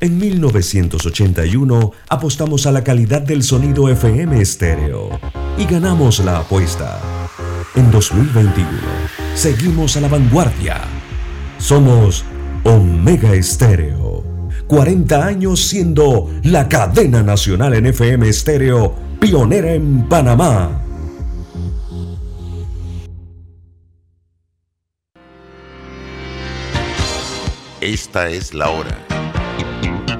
En 1981 apostamos a la calidad del sonido FM estéreo y ganamos la apuesta. En 2021 seguimos a la vanguardia. Somos Omega Estéreo. 40 años siendo la cadena nacional en FM estéreo, pionera en Panamá. Esta es la hora.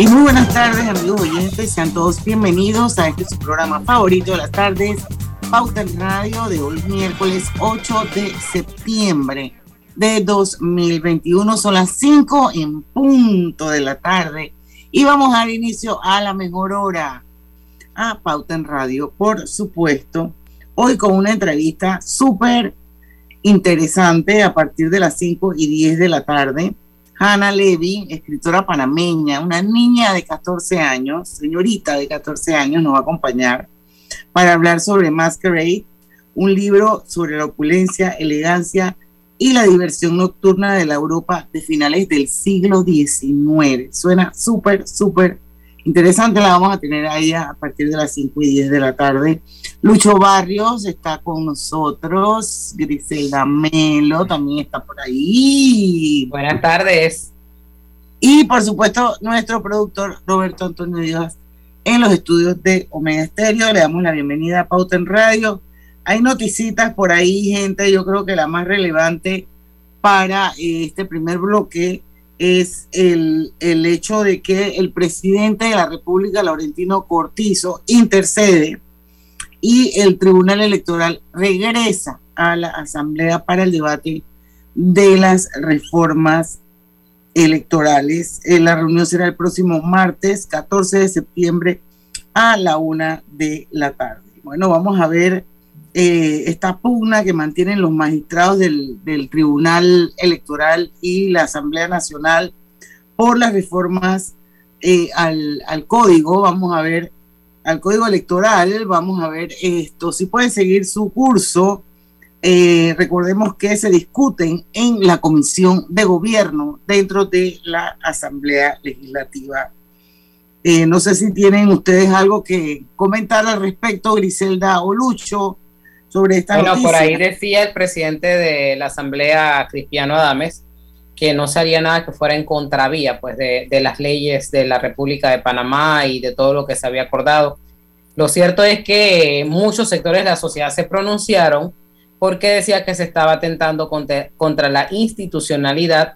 Y muy buenas tardes, amigos oyentes. Sean todos bienvenidos a este su programa favorito de las tardes, Pauta en Radio, de hoy, miércoles 8 de septiembre de 2021. Son las 5 en punto de la tarde. Y vamos a dar inicio a la mejor hora a Pauta en Radio, por supuesto. Hoy con una entrevista súper interesante a partir de las 5 y 10 de la tarde Hannah Levy, escritora panameña, una niña de 14 años, señorita de 14 años, nos va a acompañar para hablar sobre Masquerade, un libro sobre la opulencia, elegancia y la diversión nocturna de la Europa de finales del siglo XIX. Suena súper, súper interesante. La vamos a tener ahí a partir de las 5 y 10 de la tarde. Lucho Barrios está con nosotros, Griselda Melo también está por ahí. Buenas tardes. Y por supuesto, nuestro productor Roberto Antonio Díaz en los estudios de Omega Estéreo. Le damos la bienvenida a Pauta en Radio. Hay noticitas por ahí, gente. Yo creo que la más relevante para eh, este primer bloque es el, el hecho de que el presidente de la República, Laurentino Cortizo, intercede y el Tribunal Electoral regresa a la Asamblea para el debate de las reformas electorales. Eh, la reunión será el próximo martes 14 de septiembre a la una de la tarde. Bueno, vamos a ver eh, esta pugna que mantienen los magistrados del, Tribunal Electoral y la Asamblea Nacional por las reformas eh, al, código. Vamos a ver al código electoral, vamos a ver esto, si puede seguir su curso. Eh, recordemos que se discuten en la comisión de gobierno dentro de la Asamblea Legislativa. Eh, no sé si tienen ustedes algo que comentar al respecto, Griselda o Lucho, sobre esta bueno, por ahí decía el presidente de la Asamblea, Cristiano Adames, que no se haría nada que fuera en contravía pues, de, las leyes de la República de Panamá y de todo lo que se había acordado. Lo cierto es que muchos sectores de la sociedad se pronunciaron porque decía que se estaba atentando contra, contra la institucionalidad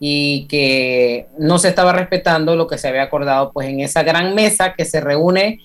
y que no se estaba respetando lo que se había acordado pues en esa gran mesa que se reúne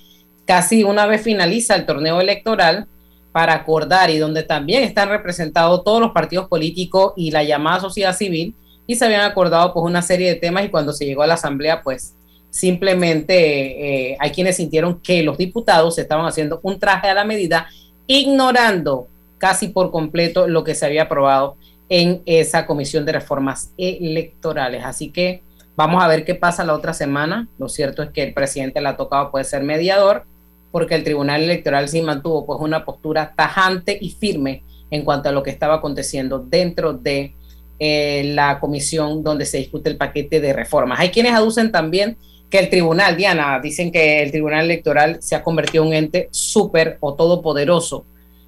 casi una vez finaliza el torneo electoral para acordar y donde también están representados todos los partidos políticos y la llamada sociedad civil y se habían acordado pues una serie de temas y cuando se llegó a la asamblea pues simplemente eh, hay quienes sintieron que los diputados estaban haciendo un traje a la medida ignorando casi por completo lo que se había aprobado en esa comisión de reformas electorales. Así que vamos a ver qué pasa la otra semana. Lo cierto es que el presidente le ha tocado puede ser mediador porque el Tribunal Electoral sí mantuvo pues una postura tajante y firme en cuanto a lo que estaba aconteciendo dentro de eh, la comisión donde se discute el paquete de reformas. Hay quienes aducen también que el tribunal, Diana, dicen que el tribunal electoral se ha convertido en un ente súper o todopoderoso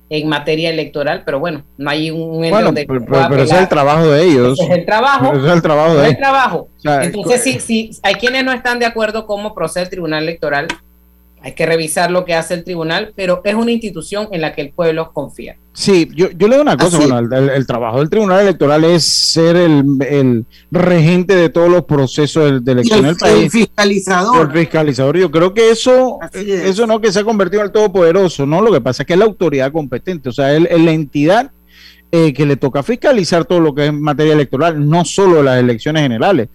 en materia electoral, pero bueno, no hay un ente donde pero, pero, ese es el trabajo de ellos. es el trabajo. es el trabajo de ellos. trabajo. Entonces, si, si hay quienes no están de acuerdo cómo procede el tribunal electoral, hay que revisar lo que hace el tribunal, pero es una institución en la que el pueblo confía. Sí, yo, yo le doy una cosa, bueno, el, trabajo del tribunal electoral es ser el, regente de todos los procesos de, elección del país. El fiscalizador. El fiscalizador, yo creo que eso, eso no que se ha convertido en el todopoderoso, ¿no? Lo que pasa es que es la autoridad competente, o sea, es la entidad eh, que le toca fiscalizar todo lo que es materia electoral, no solo las elecciones generales,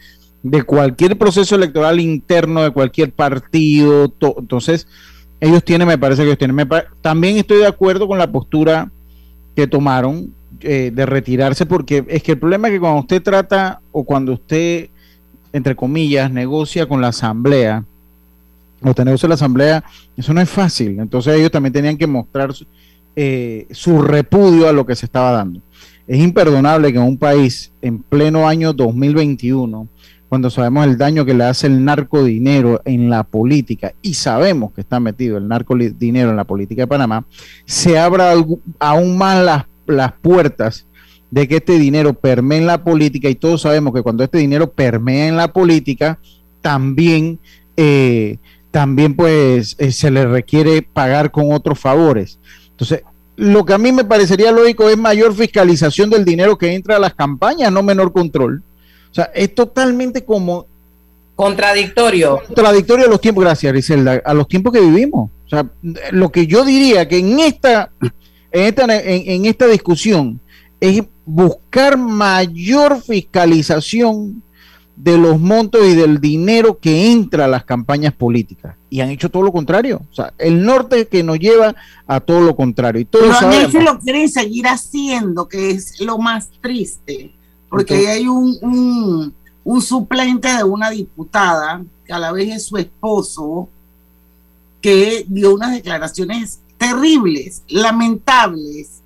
de cualquier proceso electoral interno, de cualquier partido. Entonces, ellos tienen, me parece que ellos tienen. también estoy de acuerdo con la postura que tomaron eh, de retirarse, porque es que el problema es que cuando usted trata o cuando usted, entre comillas, negocia con la asamblea, o te la asamblea, eso no es fácil. Entonces ellos también tenían que mostrar eh, su repudio a lo que se estaba dando. Es imperdonable que en un país en pleno año 2021, cuando sabemos el daño que le hace el narcodinero en la política y sabemos que está metido el narcodinero en la política de Panamá, se abra aún más las, las puertas de que este dinero permee en la política y todos sabemos que cuando este dinero permea en la política, también, eh, también pues eh, se le requiere pagar con otros favores. Entonces, lo que a mí me parecería lógico es mayor fiscalización del dinero que entra a las campañas, no menor control. O sea, es totalmente como... Contradictorio. Contradictorio a los tiempos, gracias Griselda, a los tiempos que vivimos. O sea, lo que yo diría que en esta, en esta, en, esta discusión es buscar mayor fiscalización de los montos y del dinero que entra a las campañas políticas. Y han hecho todo lo contrario. O sea, el norte que nos lleva a todo lo contrario. Y todos Pero lo quieren seguir haciendo, que es lo más triste porque ahí hay un, suplente de una diputada, que a la vez es su esposo, que dio unas declaraciones terribles, lamentables,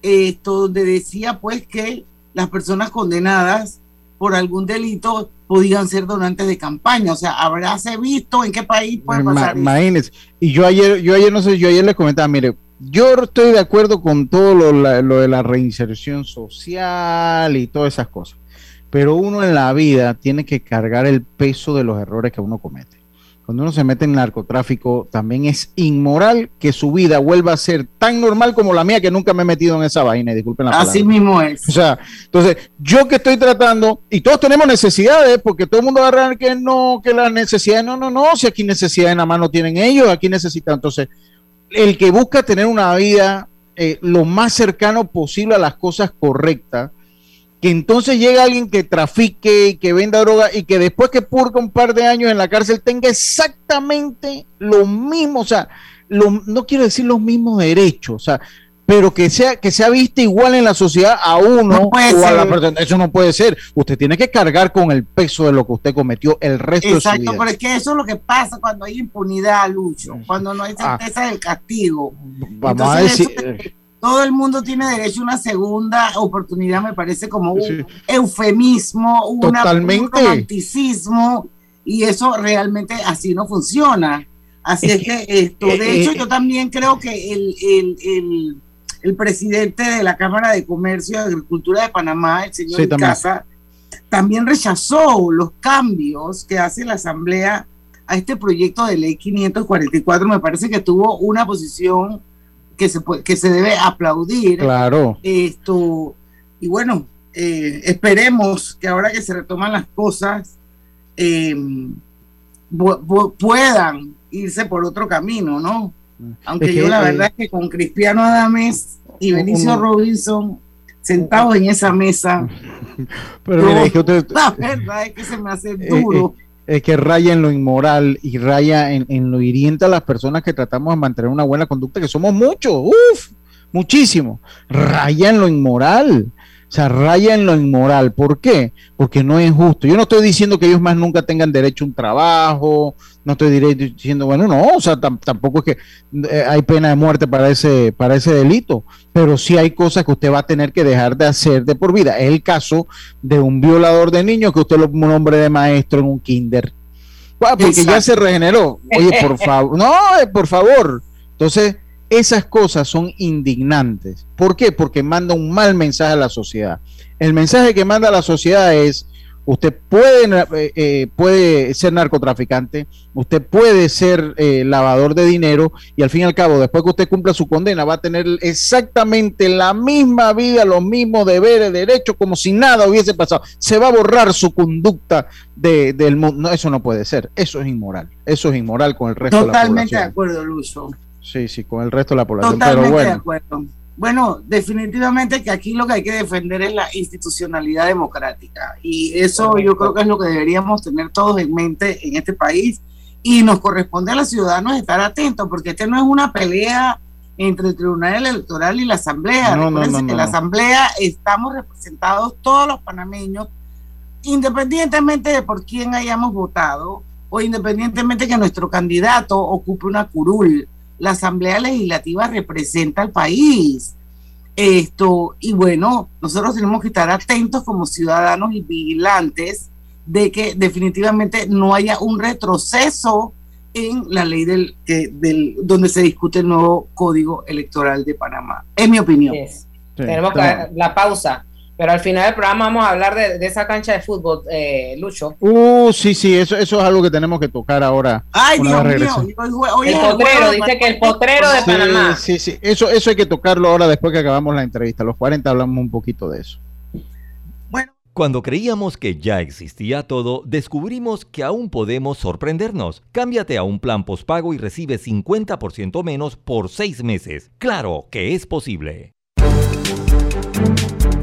esto donde decía pues que las personas condenadas por algún delito podían ser donantes de campaña. O sea, habráse visto en qué país puede pasar. Imagínense. Y yo ayer, yo ayer no sé, yo ayer les comentaba, mire, yo estoy de acuerdo con todo lo, lo, de la reinserción social y todas esas cosas, pero uno en la vida tiene que cargar el peso de los errores que uno comete. Cuando uno se mete en narcotráfico, también es inmoral que su vida vuelva a ser tan normal como la mía, que nunca me he metido en esa vaina. Disculpen la palabra. Así mismo es. O sea, entonces, yo que estoy tratando, y todos tenemos necesidades, porque todo el mundo agarra que no, que las necesidades, no, no, no, si aquí necesidades nada más no tienen ellos, aquí necesitan. Entonces, el que busca tener una vida eh, lo más cercano posible a las cosas correctas, que entonces llega alguien que trafique, que venda droga y que después que purga un par de años en la cárcel tenga exactamente lo mismo, o sea, no quiero decir los mismos derechos, o sea, pero que sea que sea vista igual en la sociedad a uno o a la persona. Eso no puede ser. Usted tiene que cargar con el peso de lo que usted cometió el resto de su vida. Exacto, pero es que eso es lo que pasa cuando hay impunidad, Lucho, cuando no hay ah. certeza del castigo. Vamos a decir. todo el mundo tiene derecho a una segunda oportunidad, me parece como un eufemismo, un romanticismo, y eso realmente así no funciona. Así es, que, esto, de eh, hecho, eh, yo también creo que el, el el presidente de la Cámara de Comercio y Agricultura de Panamá, el señor Casa, también rechazó los cambios que hace la Asamblea a este proyecto de ley 544. Me parece que tuvo una posición que se, que se debe aplaudir. Claro. Esto, y bueno, eh, esperemos que ahora que se retoman las cosas, em, puedan irse por otro camino, ¿no? Aunque yo la eh, verdad es que con Cristiano Adames y Benicio Robinson sentados en esa mesa. Pero la verdad es que se me hace eh, duro. Eh, es que raya en lo inmoral y raya en, lo hiriente a las personas que tratamos de mantener una buena conducta, que somos muchos, uff, muchísimo. Raya en lo inmoral sea, raya en lo inmoral. ¿Por qué? Porque no es justo. Yo no estoy diciendo que ellos más nunca tengan derecho a un trabajo, no estoy diciendo, bueno, no, o sea, tampoco es que eh, hay pena de muerte para ese, para ese delito, pero sí hay cosas que usted va a tener que dejar de hacer de por vida. Es el caso de un violador de niños que usted lo nombre de maestro en un kinder. Porque ya se regeneró. Oye, por favor, no, eh, por favor. Entonces, esas cosas son indignantes. ¿Por qué? Porque manda un mal mensaje a la sociedad. El mensaje que manda a la sociedad es, usted puede, eh, eh, puede ser narcotraficante, usted puede ser eh, lavador de dinero y al fin y al cabo, después que usted cumpla su condena, va a tener exactamente la misma vida, los mismos deberes, derechos, como si nada hubiese pasado. Se va a borrar su conducta del mundo. No, eso no puede ser. Eso es inmoral. Eso es inmoral con el resto de la. Totalmente de acuerdo, Lucho. Sí, sí, con el resto de la población. pero bueno. Bueno, definitivamente que aquí lo que hay que defender es la institucionalidad democrática y eso yo creo que es lo que deberíamos tener todos en mente en este país y nos corresponde a los ciudadanos estar atentos porque este no es una pelea entre el Tribunal Electoral y la Asamblea. No, no, no, que la Asamblea estamos representados todos los panameños, independientemente de por quién hayamos votado o independientemente que nuestro candidato ocupe una curul. La Asamblea Legislativa representa al país. Esto, y bueno, nosotros tenemos que estar atentos como ciudadanos y vigilantes de que definitivamente no haya un retroceso en la ley del, del donde se discute el nuevo código electoral de Panamá. Es mi opinión. Tenemos que la pausa. Pero al final del programa vamos a hablar de, esa cancha de fútbol, eh, Lucho. Uh, sí, sí, eso, eso es algo que tenemos que tocar ahora. Ay, Dios mío. el potrero, dice que el potrero de Panamá. Sí, sí, eso, eso hay que tocarlo ahora después que acabamos la entrevista. los 40 hablamos un poquito de eso. Cuando creíamos que ya existía todo, descubrimos que aún podemos sorprendernos. Cámbiate a un plan postpago y recibe 50% menos por seis meses. Claro que es posible.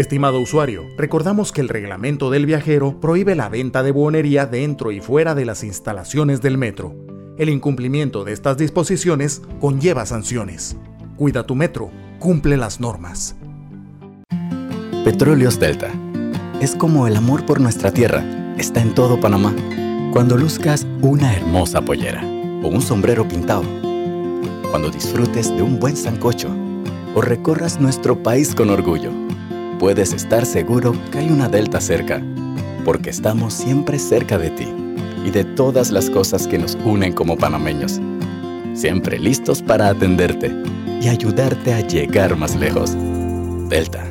Estimado usuario, recordamos que el reglamento del viajero prohíbe la venta de buonería dentro y fuera de las instalaciones del metro. El incumplimiento de estas disposiciones conlleva sanciones. Cuida tu metro, cumple las normas. Petróleos Delta. Es como el amor por nuestra tierra. Está en todo Panamá. Cuando luzcas una hermosa pollera o un sombrero pintado. Cuando disfrutes de un buen sancocho o recorras nuestro país con orgullo. Puedes estar seguro que hay una Delta cerca, porque estamos siempre cerca de ti y de todas las cosas que nos unen como panameños. Siempre listos para atenderte y ayudarte a llegar más lejos. Delta.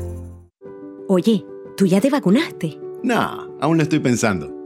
Oye, ¿tú ya te vacunaste? No, aún lo estoy pensando.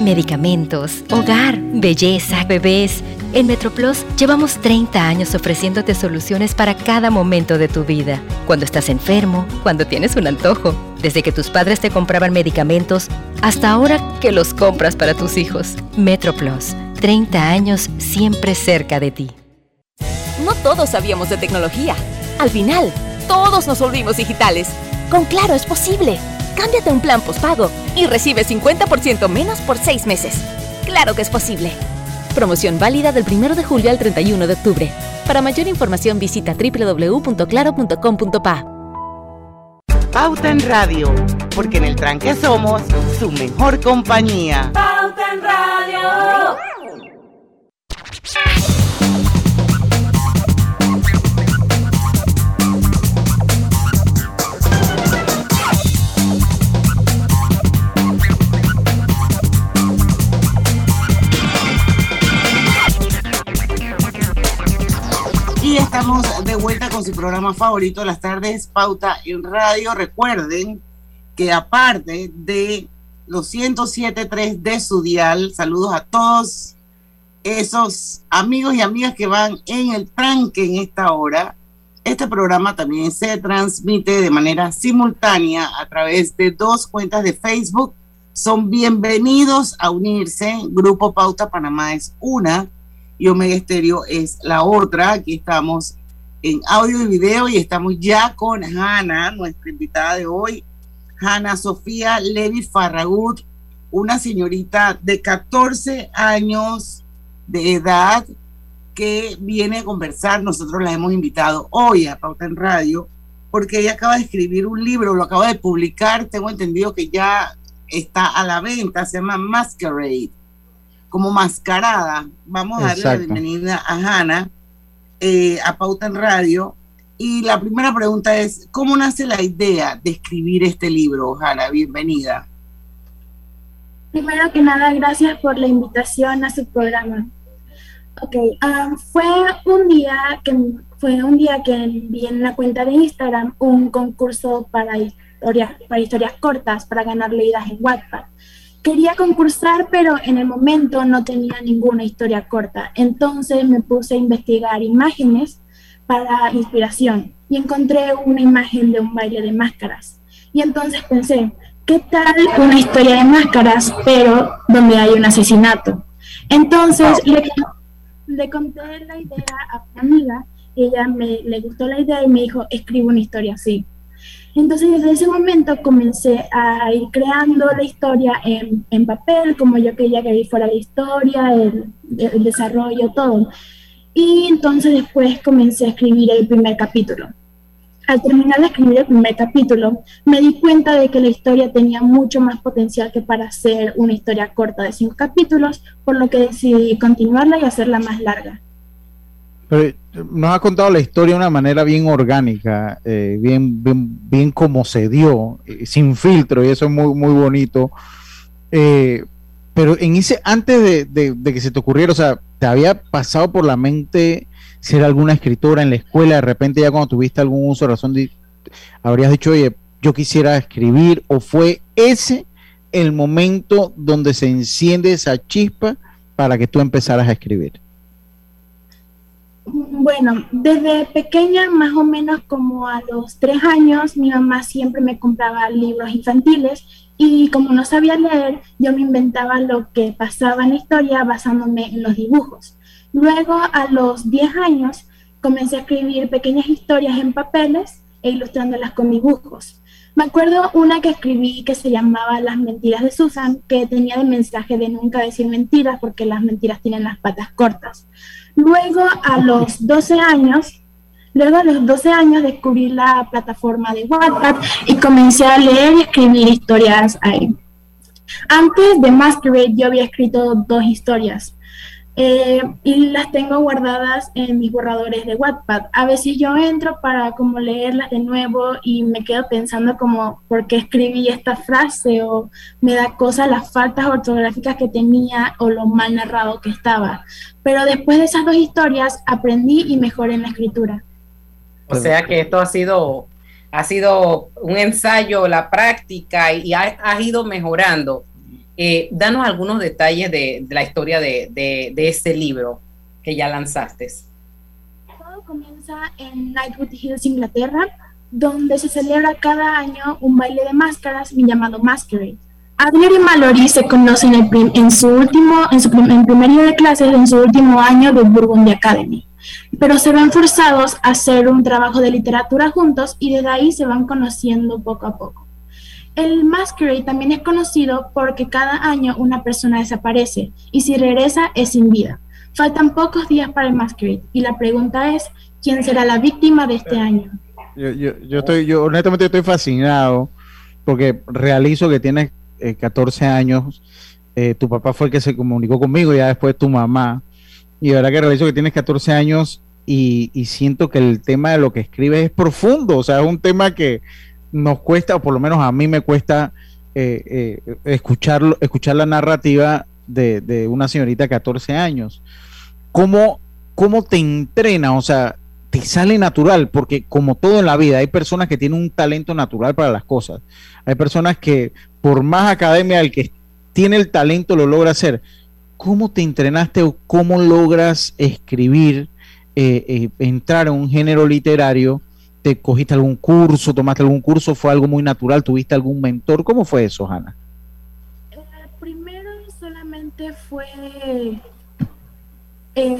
Medicamentos, hogar, belleza, bebés. En MetroPlus llevamos 30 años ofreciéndote soluciones para cada momento de tu vida. Cuando estás enfermo, cuando tienes un antojo, desde que tus padres te compraban medicamentos hasta ahora que los compras para tus hijos. MetroPlus 30 años siempre cerca de ti. No todos sabíamos de tecnología. Al final, todos nos volvimos digitales. Con Claro es posible. Cámbiate a un plan postpago y recibe 50% menos por 6 meses. Claro que es posible. Promoción válida del 1 de julio al 31 de octubre. Para mayor información visita www.claro.com.pa. Pauta en Radio, porque en el tranque somos su mejor compañía. Pauta en Radio. De vuelta con su programa favorito las tardes, Pauta en Radio. Recuerden que aparte de los 107.3 de su dial, saludos a todos esos amigos y amigas que van en el tranque en esta hora. Este programa también se transmite de manera simultánea a través de dos cuentas de Facebook. Son bienvenidos a unirse. Grupo Pauta Panamá es una y Omega Estéreo es la otra. Aquí estamos en audio y video y estamos ya con Hanna, nuestra invitada de hoy, Hanna Sofía Levi Farragut, una señorita de 14 años de edad que viene a conversar. Nosotros la hemos invitado hoy a Pauta en Radio porque ella acaba de escribir un libro, lo acaba de publicar, tengo entendido que ya está a la venta, se llama Masquerade, como mascarada. Vamos a darle la bienvenida a Hanna, eh, a Pauta en Radio. Y la primera pregunta es, ¿cómo nace la idea de escribir este libro, Hanna? Bienvenida. Primero que nada, gracias por la invitación a su programa. Ok, um, fue un día que fue un día que vi en la cuenta de Instagram un concurso para historias, para historias cortas para ganar leídas en Wattpad. Quería concursar, pero en el momento no tenía ninguna historia corta. Entonces me puse a investigar imágenes para inspiración y encontré una imagen de un baile de máscaras. Y entonces pensé, ¿qué tal una historia de máscaras, pero donde hay un asesinato? Entonces le, le conté la idea a una amiga, ella me, le gustó la idea y me dijo, escribe una historia así. Entonces desde ese momento comencé a ir creando la historia en, en papel, como yo quería que fuera la historia, el, el desarrollo, todo. Y entonces después comencé a escribir el primer capítulo al terminar de escribir el primer capítulo, me di cuenta de que la historia tenía mucho más potencial que para ser una historia corta de cinco capítulos, por lo que decidí continuarla y hacerla más larga. Pero nos ha contado la historia de una manera bien orgánica, eh, bien, bien, como se dio, eh, sin filtro, y eso es muy, muy bonito. Eh, pero en ese, antes de, de, que se te ocurriera, o sea, ¿te había pasado por la mente ser alguna escritora en la escuela, de repente ya cuando tuviste algún uso, razón, de, habrías dicho, oye, yo quisiera escribir, o fue ese el momento donde se enciende esa chispa para que tú empezaras a escribir? Bueno, desde pequeña, más o menos como a los tres años, mi mamá siempre me compraba libros infantiles y como no sabía leer, yo me inventaba lo que pasaba en la historia basándome en los dibujos. Luego, a los 10 años, comencé a escribir pequeñas historias en papeles e ilustrándolas con dibujos. Me acuerdo una que escribí que se llamaba Las mentiras de Susan, que tenía el mensaje de nunca decir mentiras porque las mentiras tienen las patas cortas. Luego, a los 12 años, luego a los 12 años descubrí la plataforma de Wattpad y comencé a leer y escribir historias ahí. Antes de Masquerade yo había escrito dos historias. Eh, y las tengo guardadas en mis borradores de Wattpad. A veces yo entro para como leerlas de nuevo y me quedo pensando como por qué escribí esta frase o me da cosa las faltas ortográficas que tenía o lo mal narrado que estaba. Pero después de esas dos historias aprendí y mejoré en la escritura. O sea que esto ha sido ha sido un ensayo, la práctica y has ido mejorando. Eh, danos algunos detalles de, la historia de, de, este libro que ya lanzaste. Todo comienza en Nightwood Hills, Inglaterra, donde se celebra cada año un baile de máscaras llamado Masquerade. Adler y Mallory se conocen en, su último, en su primer año de clases en su último año de Burgundy Academy, pero se ven forzados a hacer un trabajo de literatura juntos y desde ahí se van conociendo poco a poco. El Masquerade también es conocido porque cada año una persona desaparece y si regresa es sin vida. Faltan pocos días para el Masquerade y la pregunta es, ¿quién será la víctima de este año? Yo, yo, estoy, yo honestamente estoy fascinado porque realizo que tienes 14 eh, años, eh, tu papá fue el que se comunicó conmigo, ya después tu mamá, y verdad que realizo que tienes 14 años y, y siento que el tema de lo que escribes es profundo, o sea, es un tema que nos cuesta, o por lo menos a mí me cuesta eh, eh, escuchar, la narrativa de, una señorita de 14 años. ¿Cómo, ¿Cómo te entrena? O sea, te sale natural, porque como todo en la vida, hay personas que tienen un talento natural para las cosas. Hay personas que por más academia el que tiene el talento lo logra hacer. ¿Cómo te entrenaste o cómo logras escribir, eh, eh, entrar en un género literario? ¿Te cogiste algún curso, tomaste algún curso? ¿Fue algo muy natural? ¿Tuviste algún mentor? ¿Cómo fue eso, Hanna? Eh, primero solamente fue eh,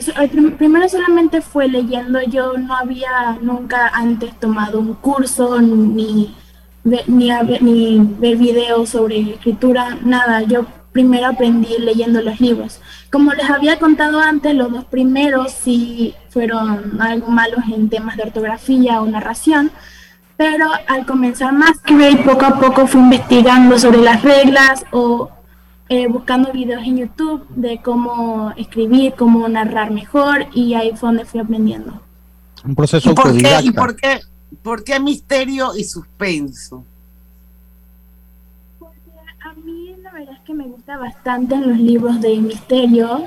primero solamente fue leyendo, yo no había nunca antes tomado un curso ni, ni, ni ver videos sobre escritura, nada, yo primero aprendí leyendo los libros. Como les había contado antes, los dos primeros sí fueron algo malos en temas de ortografía o narración, pero al comenzar más que poco a poco fui investigando sobre las reglas o eh, buscando videos en YouTube de cómo escribir, cómo narrar mejor y ahí fue donde fui aprendiendo. Un proceso ¿Y por qué, ¿y por qué, por qué misterio y suspenso? Porque a mí verdad es que me gusta bastante en los libros de misterio,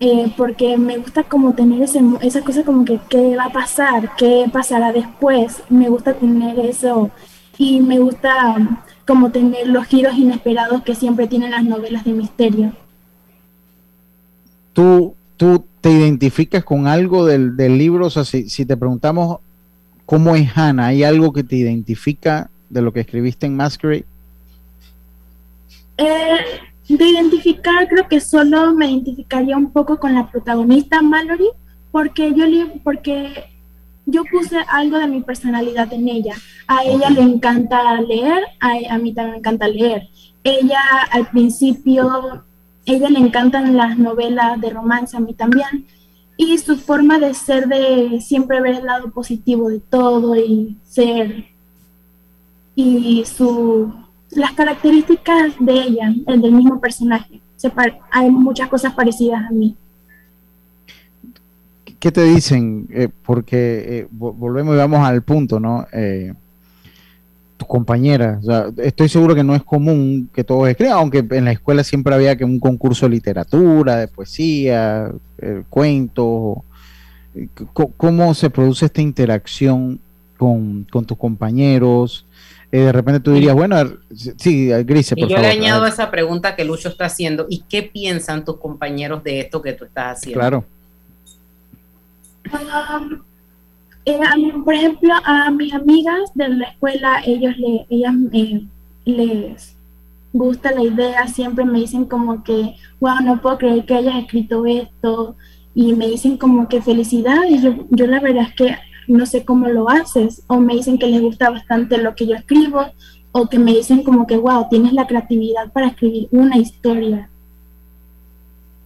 eh, porque me gusta como tener ese, esa cosa como que qué va a pasar, qué pasará después, me gusta tener eso y me gusta como tener los giros inesperados que siempre tienen las novelas de misterio. ¿Tú, tú te identificas con algo del, libro? O sea, si, te preguntamos cómo es Hannah, ¿hay algo que te identifica de lo que escribiste en Masquerade? Eh, de identificar, creo que solo me identificaría un poco con la protagonista Mallory, porque yo porque yo puse algo de mi personalidad en ella. A ella le encanta leer, a, mí también me encanta leer. Ella al principio, ella le encantan las novelas de romance, a mí también. Y su forma de ser, de siempre ver el lado positivo de todo y ser. Y su, las características de ella, el del mismo personaje. hay muchas cosas parecidas a mí. ¿qué te dicen? Eh, porque eh, volvemos y vamos al punto, ¿no? Eh, tus compañeras, estoy seguro que no es común que todos escriban, aunque en la escuela siempre había que un concurso de literatura, de poesía, cuentos. ¿Cómo se produce esta interacción con, tus compañeros? De repente tú dirías, bueno, sí, Grise, por y yo le añado esa pregunta que Lucho está haciendo, ¿y qué piensan tus compañeros de esto que tú estás haciendo? Claro. Eh, por ejemplo, a mis amigas de la escuela, ellos le, ellas les gusta la idea, siempre me dicen como que, wow, no puedo creer que hayas escrito esto, y me dicen como que felicidades, yo, yo la verdad es que no sé cómo lo haces, o me dicen que les gusta bastante lo que yo escribo, o que me dicen como que, wow, tienes la creatividad para escribir una historia.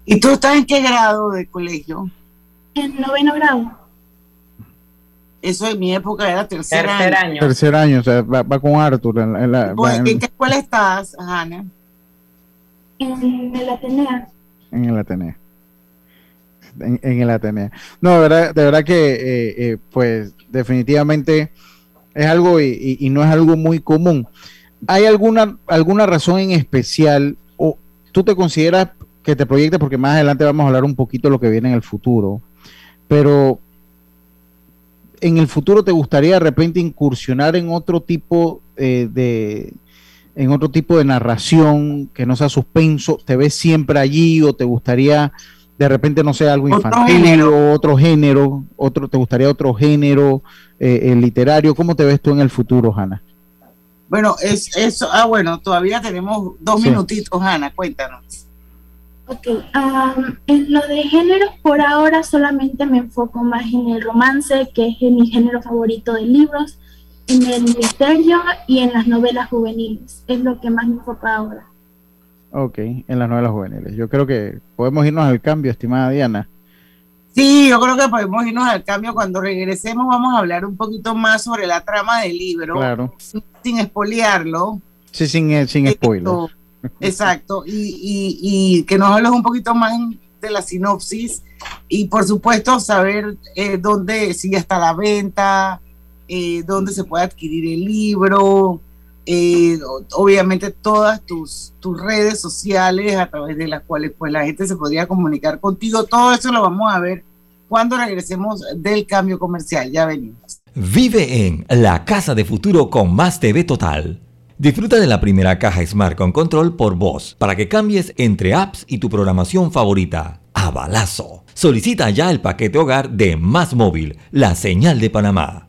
¿Y tú estás en qué grado de colegio? En noveno grado. Eso en mi época era tercer, año. Tercer año, o sea, va, con Arthur. En, la, ¿En, qué escuela estás, Hanna? En el Atenea. En el Atenea. En, el Atenea. No, de verdad, de verdad que, eh, eh, pues, definitivamente es algo y, no es algo muy común. ¿Hay alguna, alguna razón en especial o tú te consideras que te proyectes, porque más adelante vamos a hablar un poquito de lo que viene en el futuro, pero en el futuro te gustaría de repente incursionar en otro tipo eh, de en otro tipo de narración que no sea suspenso, te ves siempre allí o te gustaría de repente no sea algo infantil o otro género, otro te gustaría otro género eh, eh, literario, ¿cómo te ves tú en el futuro, Hanna? Bueno, es eso, ah bueno, todavía tenemos dos minutitos, Hanna, cuéntanos. Ok, en lo de género, por ahora solamente me enfoco más en el romance, que es mi género favorito de libros, en el misterio y en las novelas juveniles. Es lo que más me enfoco ahora. Ok, en las novelas juveniles. Yo creo que podemos irnos al cambio, estimada Diana. Sí, yo creo que podemos irnos al cambio. Cuando regresemos vamos a hablar un poquito más sobre la trama del libro. Claro. Sin, sin espolearlo. Sí, sin, sin spoilers. Exacto, y, que nos hables un poquito más de la sinopsis y por supuesto saber eh, dónde sigue hasta la venta, eh, dónde se puede adquirir el libro, eh, obviamente todas tus, tus redes sociales a través de las cuales pues la gente se podría comunicar contigo, todo eso lo vamos a ver cuando regresemos del cambio comercial. Ya venimos. Vive en la casa de futuro con más TV Total. Disfruta de la primera caja Smart con control por voz para que cambies entre apps y tu programación favorita. A balazo. Solicita ya el paquete hogar de Más Móvil, la señal de Panamá.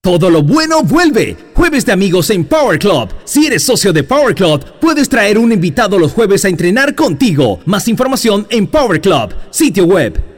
Todo lo bueno vuelve. Jueves de amigos en Power Club. Si eres socio de Power Club, puedes traer un invitado los jueves a entrenar contigo. Más información en Power Club, sitio web.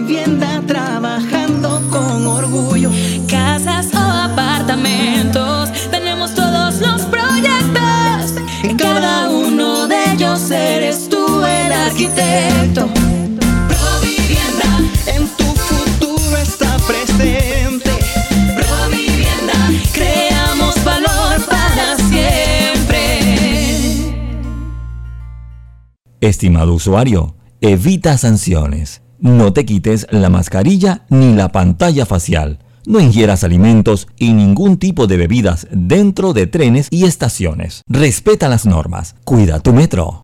arquitecto. Provivienda, en tu futuro está presente. Provivienda, creamos valor para siempre. Estimado usuario, evita sanciones. No te quites la mascarilla ni la pantalla facial. No ingieras alimentos y ningún tipo de bebidas dentro de trenes y estaciones. Respeta las normas. Cuida tu metro.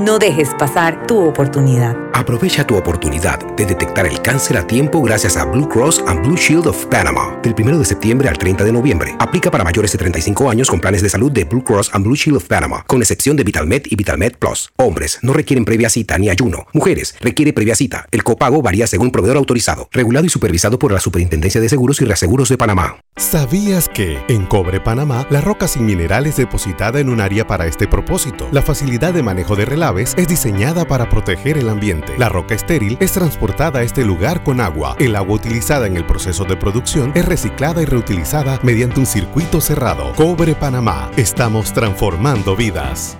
No dejes pasar tu oportunidad. Aprovecha tu oportunidad de detectar el cáncer a tiempo gracias a Blue Cross and Blue Shield of Panama. Del 1 de septiembre al 30 de noviembre. Aplica para mayores de 35 años con planes de salud de Blue Cross and Blue Shield of Panama, con excepción de VitalMed y VitalMed Plus. Hombres no requieren previa cita ni ayuno. Mujeres requiere previa cita. El copago varía según proveedor autorizado, regulado y supervisado por la Superintendencia de Seguros y Reaseguros de Panamá. ¿Sabías que en Cobre Panamá la roca sin mineral es depositada en un área para este propósito? La facilidad de manejo de es diseñada para proteger el ambiente. La roca estéril es transportada a este lugar con agua. El agua utilizada en el proceso de producción es reciclada y reutilizada mediante un circuito cerrado. Cobre Panamá. Estamos transformando vidas.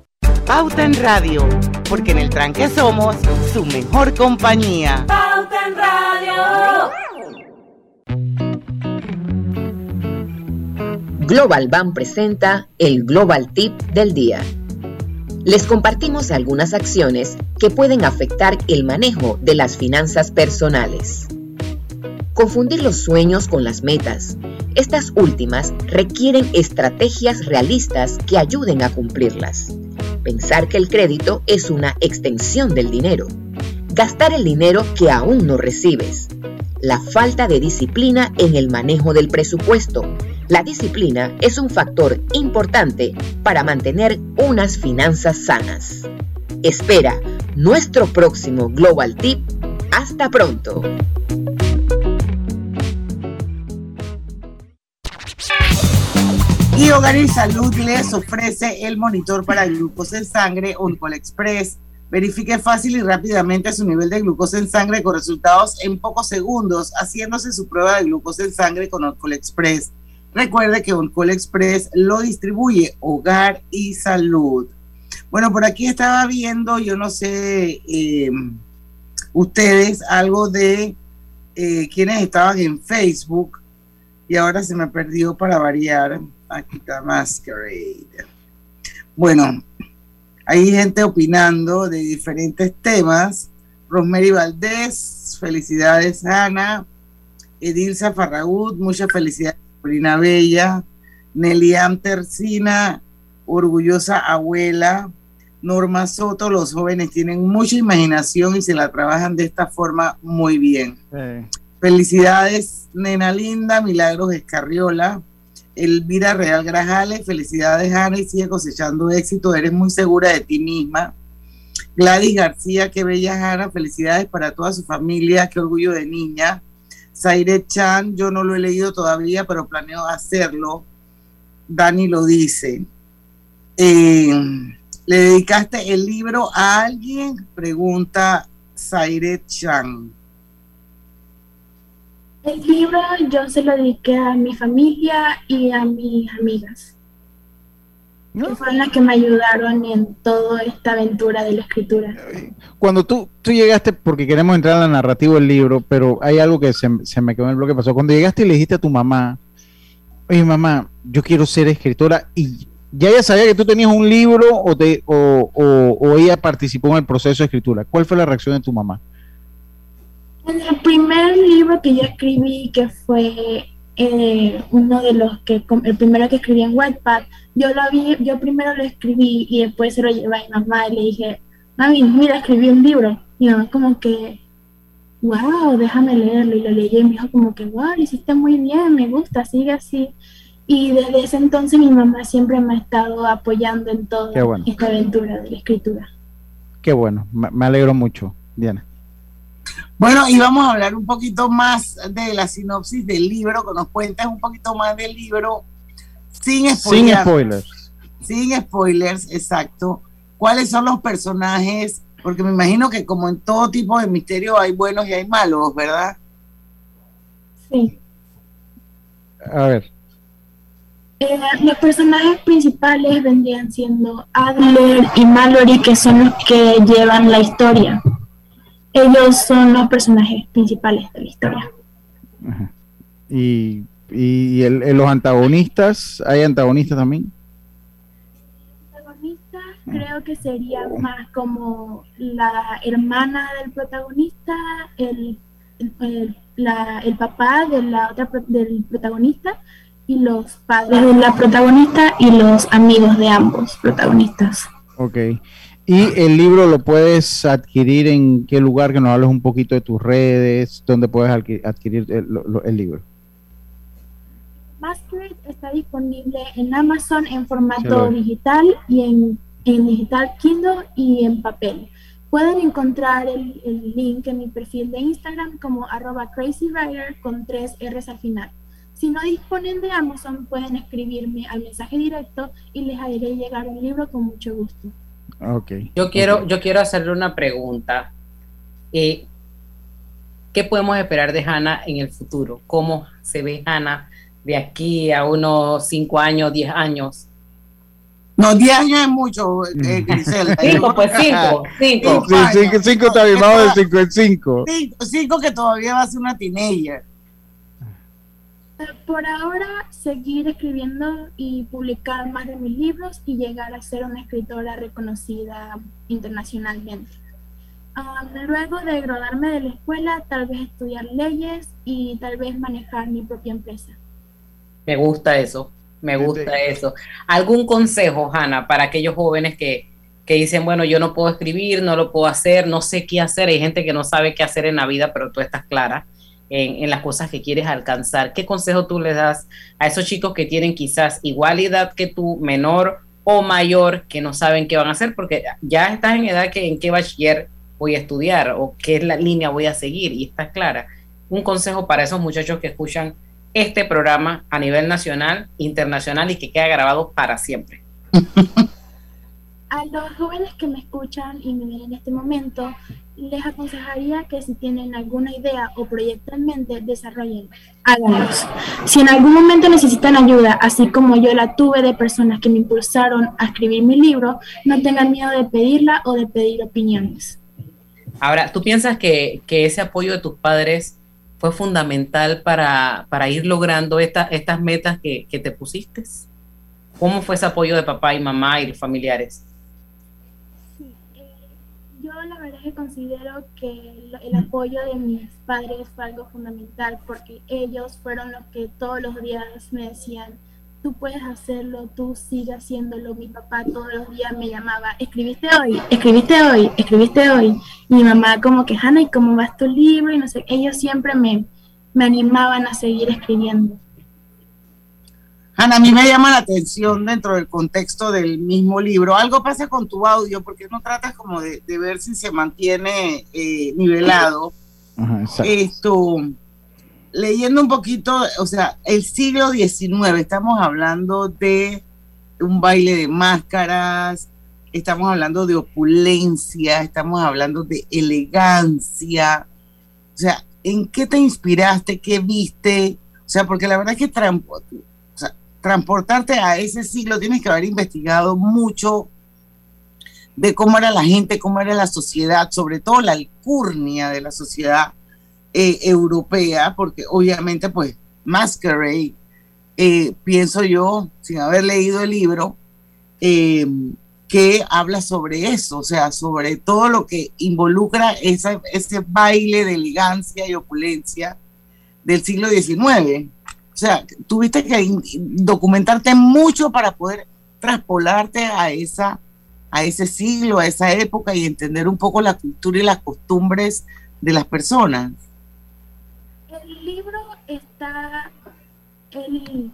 Pauta en Radio, porque en el tranque somos su mejor compañía. Pauta en Radio. Global Bank presenta el Global Tip del día. Les compartimos algunas acciones que pueden afectar el manejo de las finanzas personales. Confundir los sueños con las metas. Estas últimas requieren estrategias realistas que ayuden a cumplirlas. Pensar que el crédito es una extensión del dinero. Gastar el dinero que aún no recibes. La falta de disciplina en el manejo del presupuesto. La disciplina es un factor importante para mantener unas finanzas sanas. Espera nuestro próximo Global Tip. Hasta pronto. Y Hogar y Salud les ofrece el monitor para glucosa en sangre Oncol Express. Verifique fácil y rápidamente su nivel de glucosa en sangre con resultados en pocos segundos, haciéndose su prueba de glucosa en sangre con Oncol Express. Recuerde que Oncol Express lo distribuye Hogar y Salud. Bueno, por aquí estaba viendo, yo no sé, eh, ustedes algo de eh, quienes estaban en Facebook y ahora se me perdió para variar. Aquí está Masquerade. Bueno, hay gente opinando de diferentes temas. Rosemary Valdés, felicidades Ana. Edilza Farragut, muchas felicidades, Sabrina Bella. Neliam Tercina, orgullosa abuela. Norma Soto, los jóvenes tienen mucha imaginación y se la trabajan de esta forma muy bien. Felicidades, nena linda, Milagros Escarriola, Elvira Real Grajales, felicidades, Ana, y sigue cosechando éxito, eres muy segura de ti misma. Gladys García, qué bella Ana, felicidades para toda su familia, qué orgullo de niña. Zaire Chan, yo no lo he leído todavía, pero planeo hacerlo. Dani lo dice. Eh, ¿Le dedicaste el libro a alguien? Pregunta Zaire Chan. El libro yo se lo dediqué a mi familia y a mis amigas. Que fueron las que me ayudaron en toda esta aventura de la escritura. Cuando tú, tú llegaste, porque queremos entrar a la narrativa del libro, pero hay algo que se, se me quedó en el bloque pasó. Cuando llegaste y le dijiste a tu mamá, oye mamá, yo quiero ser escritora y ¿Ya ella sabía que tú tenías un libro o, te, o, ella participó en el proceso de escritura? ¿Cuál fue la reacción de tu mamá? El primer libro que yo escribí, que fue eh, uno de los que, el primero que escribí en Wattpad, yo lo vi, yo primero lo escribí y después se lo llevé a mi mamá y le dije, mami, mira, escribí un libro. Y mamá como que, wow, déjame leerlo. Y lo leí y me dijo como que, wow, lo hiciste muy bien, me gusta, sigue así. Y desde ese entonces mi mamá siempre me ha estado apoyando en toda esta aventura de la escritura. Qué bueno, me alegro mucho, Diana. Bueno, y vamos a hablar un poquito más de la sinopsis del libro, que nos cuentas un poquito más del libro, sin spoilers. Sin spoilers. Sin spoilers, exacto. ¿Cuáles son los personajes? Porque me imagino que como en todo tipo de misterio hay buenos y hay malos, ¿verdad? Sí. A ver. Eh, los personajes principales vendrían siendo Adler y Mallory, que son los que llevan la historia. Ellos son los personajes principales de la historia. ¿Y, y los antagonistas? ¿Hay antagonistas también? Antagonistas creo que sería más como la hermana del protagonista, el, el, el papá de la otra, del protagonista y los padres de la protagonista y los amigos de ambos protagonistas. Ok. ¿Y el libro lo puedes adquirir en qué lugar? Que nos hables un poquito de tus redes, ¿dónde puedes adquirir el, libro? Masquerade está disponible en Amazon en formato digital y en, en, digital Kindle y en papel. Pueden encontrar el, el link en mi perfil de Instagram como arroba crazywriter con tres R's al final. Si no disponen de Amazon, pueden escribirme al mensaje directo y les haré llegar un libro con mucho gusto. Okay. Yo quiero, yo quiero hacerle una pregunta. Eh, ¿Qué podemos esperar de Hannah en el futuro? ¿Cómo se ve Hannah de aquí a unos 5 años, 10 años? No, 10 años es mucho, eh, Grisel. 5, pues 5. 5 5 está bien, vamos de 5 en 5. 5 que todavía va a ser una teenager. Por ahora, seguir escribiendo y publicar más de mis libros y llegar a ser una escritora reconocida internacionalmente. Luego de graduarme de la escuela, tal vez estudiar leyes y tal vez manejar mi propia empresa. Me gusta eso, me gusta eso. ¿Algún consejo, Hanna, para aquellos jóvenes que, que dicen, bueno, yo no puedo escribir, no lo puedo hacer, no sé qué hacer? Hay gente que no sabe qué hacer en la vida, pero tú estás clara en, las cosas que quieres alcanzar. ¿Qué consejo tú les das a esos chicos que tienen quizás igual edad que tú, menor o mayor, que no saben qué van a hacer? Porque ya estás en edad que en qué bachiller voy a estudiar o qué es la línea voy a seguir y estás clara. Un consejo para esos muchachos que escuchan este programa a nivel nacional, internacional y que queda grabado para siempre. a los jóvenes que me escuchan y me ven en este momento, les aconsejaría que si tienen alguna idea o proyecto en mente, desarrollen, háganlos. Si en algún momento necesitan ayuda, así como yo la tuve de personas que me impulsaron a escribir mi libro, no tengan miedo de pedirla o de pedir opiniones. Ahora, ¿tú piensas que, ese apoyo de tus padres fue fundamental para, ir logrando estas metas que, que, te pusiste? ¿Cómo fue ese apoyo de papá y mamá y los familiares? Yo la verdad es que considero que el, apoyo de mis padres fue algo fundamental porque ellos fueron los que todos los días me decían, tú puedes hacerlo, tú sigue haciéndolo. Mi papá todos los días me llamaba, escribiste hoy, escribiste hoy, escribiste hoy. Y mi mamá como que, Hanna, ¿y cómo vas tu libro? Y no sé, ellos siempre me, me animaban a seguir escribiendo. Ana, a mí me llama la atención dentro del contexto del mismo libro. Algo pasa con tu audio porque no tratas como de, ver si se mantiene eh, nivelado. Esto, leyendo un poquito, o sea, el siglo XIX, estamos hablando de un baile de máscaras, estamos hablando de opulencia, estamos hablando de elegancia. O sea, ¿en qué te inspiraste? ¿Qué viste? O sea, porque la verdad es que transportarte a ese siglo tienes que haber investigado mucho de cómo era la gente, cómo era la sociedad, sobre todo la alcurnia de la sociedad eh, europea, porque obviamente pues Masquerade, eh, pienso yo, sin haber leído el libro, eh, que habla sobre eso, o sea, sobre todo lo que involucra ese baile de elegancia y opulencia del siglo XIX. O sea, tuviste que documentarte mucho para poder traspolarte a esa a ese siglo, a esa época y entender un poco la cultura y las costumbres de las personas libro está. El,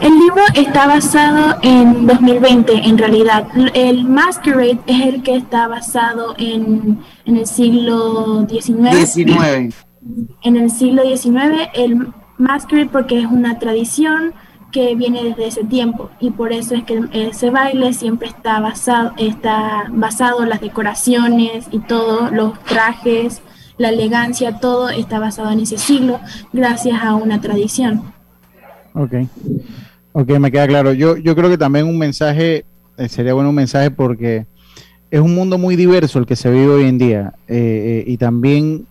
el libro está basado en 2020, en realidad. El Masquerade es el que está basado en, en el siglo XIX. En el siglo XIX, el Masquerade porque es una tradición que viene desde ese tiempo y por eso es que ese baile siempre está basado está basado en las decoraciones y todo los trajes la elegancia, todo está basado en ese siglo gracias a una tradición. Ok, ok, me queda claro. Yo, yo creo que también un mensaje, eh, sería bueno un mensaje porque es un mundo muy diverso el que se vive hoy en día eh, eh, y también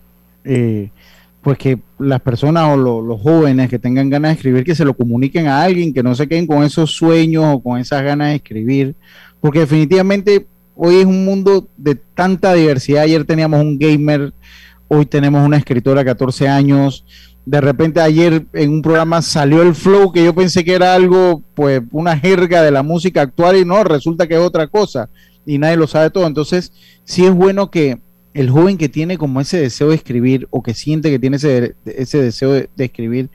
pues que las personas o los jóvenes que tengan ganas de escribir que se lo comuniquen a alguien, que no se queden con esos sueños o con esas ganas de escribir, porque definitivamente hoy es un mundo de tanta diversidad. Ayer teníamos un gamer hoy tenemos una escritora de 14 años. De repente ayer en un programa salió el flow que yo pensé que era algo, pues una jerga de la música actual y no, resulta que es otra cosa y nadie lo sabe todo. Entonces, sí es bueno que el joven que tiene como ese deseo de escribir o que siente que tiene ese, ese deseo de, de escribir,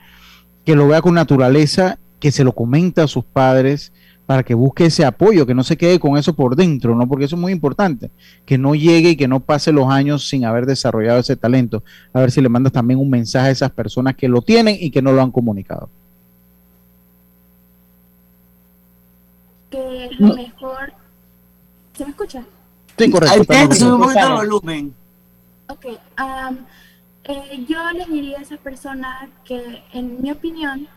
que lo vea con naturaleza, que se lo comenta a sus padres, para que busque ese apoyo, que no se quede con eso por dentro, ¿no? Porque eso es muy importante, que no llegue y que no pase los años sin haber desarrollado ese talento. A ver si le mandas también un mensaje a esas personas que lo tienen y que no lo han comunicado. Que lo mejor... ¿Se me escucha? Sí, correcto. un poquito el volumen. Ok, eh, yo les diría a esas personas que, en mi opinión,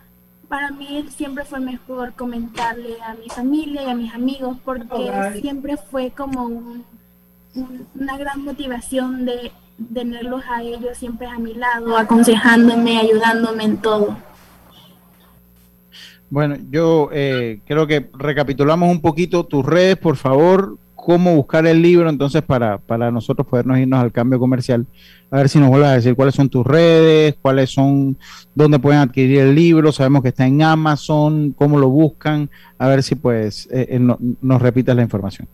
para mí siempre fue mejor comentarle a mi familia y a mis amigos porque siempre fue como una gran motivación de tenerlos a ellos siempre a mi lado, aconsejándome, ayudándome en todo. Bueno, yo eh, creo que recapitulamos un poquito tus redes, por favor, cómo buscar el libro, entonces para, para nosotros podernos irnos al cambio comercial. A ver si nos vuelves a decir cuáles son tus redes, cuáles son, dónde pueden adquirir el libro, sabemos que está en Amazon, cómo lo buscan, a ver si pues eh, eh, nos repitas la información.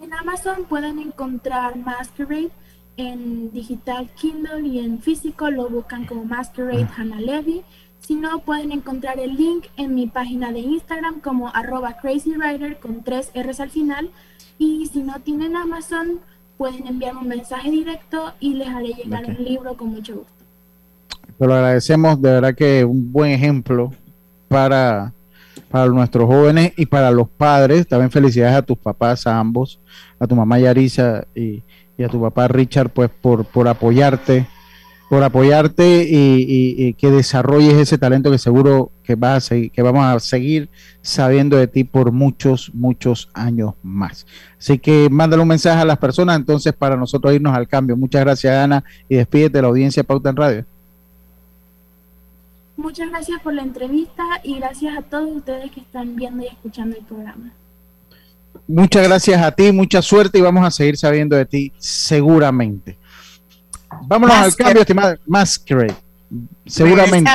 En Amazon pueden encontrar Masquerade en digital Kindle y en físico lo buscan como Masquerade ah. Hannah Levy. Si no, pueden encontrar el link en mi página de Instagram como arroba crazywriter con tres R's al final. Y si no tienen Amazon, pueden enviarme un mensaje directo y les haré llegar el libro con mucho gusto. Te lo agradecemos, de verdad que un buen ejemplo para, para nuestros jóvenes y para los padres. También felicidades a tus papás, a ambos, a tu mamá Yarisa y, y a tu papá Richard, pues por, por apoyarte por apoyarte y, que desarrolles ese talento que seguro que, va a seguir, que vamos a seguir sabiendo de ti por muchos, muchos años más. Así que mándale un mensaje a las personas entonces para nosotros irnos al cambio. Muchas gracias, Ana, y despídete de la audiencia Pauta en Radio. Muchas gracias por la entrevista y gracias a todos ustedes que están viendo y escuchando el programa. Muchas gracias a ti, mucha suerte y vamos a seguir sabiendo de ti seguramente. Vámonos al cambio, estimada Masquerade. Seguramente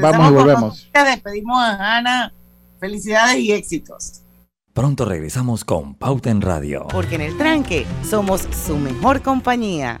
vamos y volvemos. Despedimos a Ana. Felicidades y éxitos. Pronto regresamos con Pauta en Radio. Porque en el tranque somos su mejor compañía.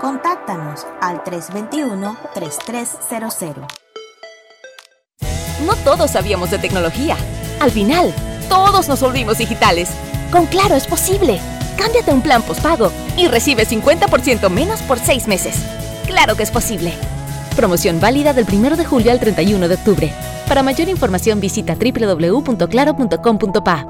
Contáctanos al 321-3300. No todos sabíamos de tecnología. Al final, todos nos volvimos digitales. Con Claro es posible. Cámbiate un plan postpago y recibe 50% menos por 6 meses. Claro que es posible. Promoción válida del 1 de julio al 31 de octubre. Para mayor información visita www.claro.com.pa.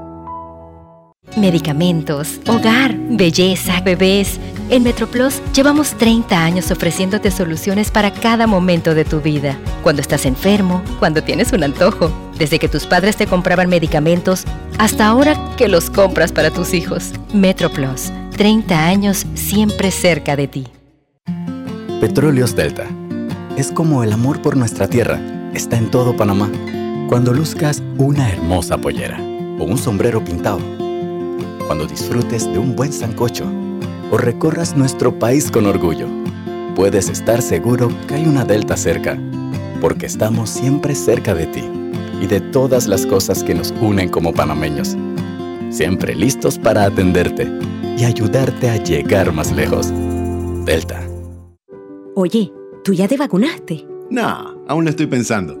Medicamentos, hogar, belleza, bebés. En MetroPlus llevamos 30 años ofreciéndote soluciones para cada momento de tu vida. Cuando estás enfermo, cuando tienes un antojo, desde que tus padres te compraban medicamentos hasta ahora que los compras para tus hijos. MetroPlus, 30 años siempre cerca de ti. Petróleos Delta. Es como el amor por nuestra tierra. Está en todo Panamá. Cuando luzcas una hermosa pollera o un sombrero pintado. Cuando disfrutes de un buen sancocho o recorras nuestro país con orgullo. Puedes estar seguro que hay una Delta cerca, porque estamos siempre cerca de ti y de todas las cosas que nos unen como panameños. Siempre listos para atenderte y ayudarte a llegar más lejos. Delta. Oye, ¿tú ya te vacunaste? No, aún lo estoy pensando.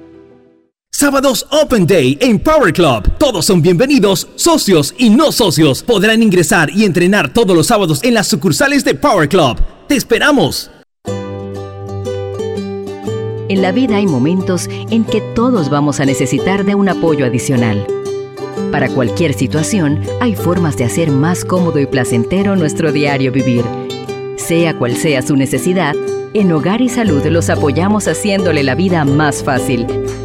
Sábados Open Day en Power Club. Todos son bienvenidos, socios y no socios. Podrán ingresar y entrenar todos los sábados en las sucursales de Power Club. ¡Te esperamos! En la vida hay momentos en que todos vamos a necesitar de un apoyo adicional. Para cualquier situación, hay formas de hacer más cómodo y placentero nuestro diario vivir. Sea cual sea su necesidad, en Hogar y Salud los apoyamos haciéndole la vida más fácil,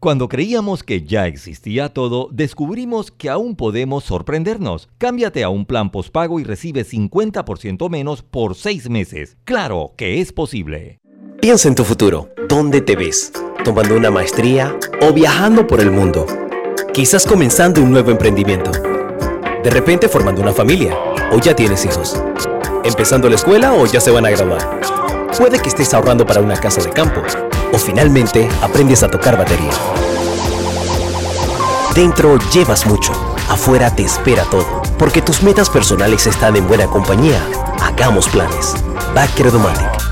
Cuando creíamos que ya existía todo, descubrimos que aún podemos sorprendernos. Cámbiate a un plan postpago y recibe 50% menos por 6 meses. Claro que es posible. Piensa en tu futuro. ¿Dónde te ves? ¿Tomando una maestría o viajando por el mundo? Quizás comenzando un nuevo emprendimiento. De repente formando una familia o ya tienes hijos. Empezando la escuela o ya se van a graduar. Puede que estés ahorrando para una casa de campo o finalmente aprendes a tocar batería. Dentro llevas mucho, afuera te espera todo, porque tus metas personales están en buena compañía. Hagamos planes. Backer Domatic.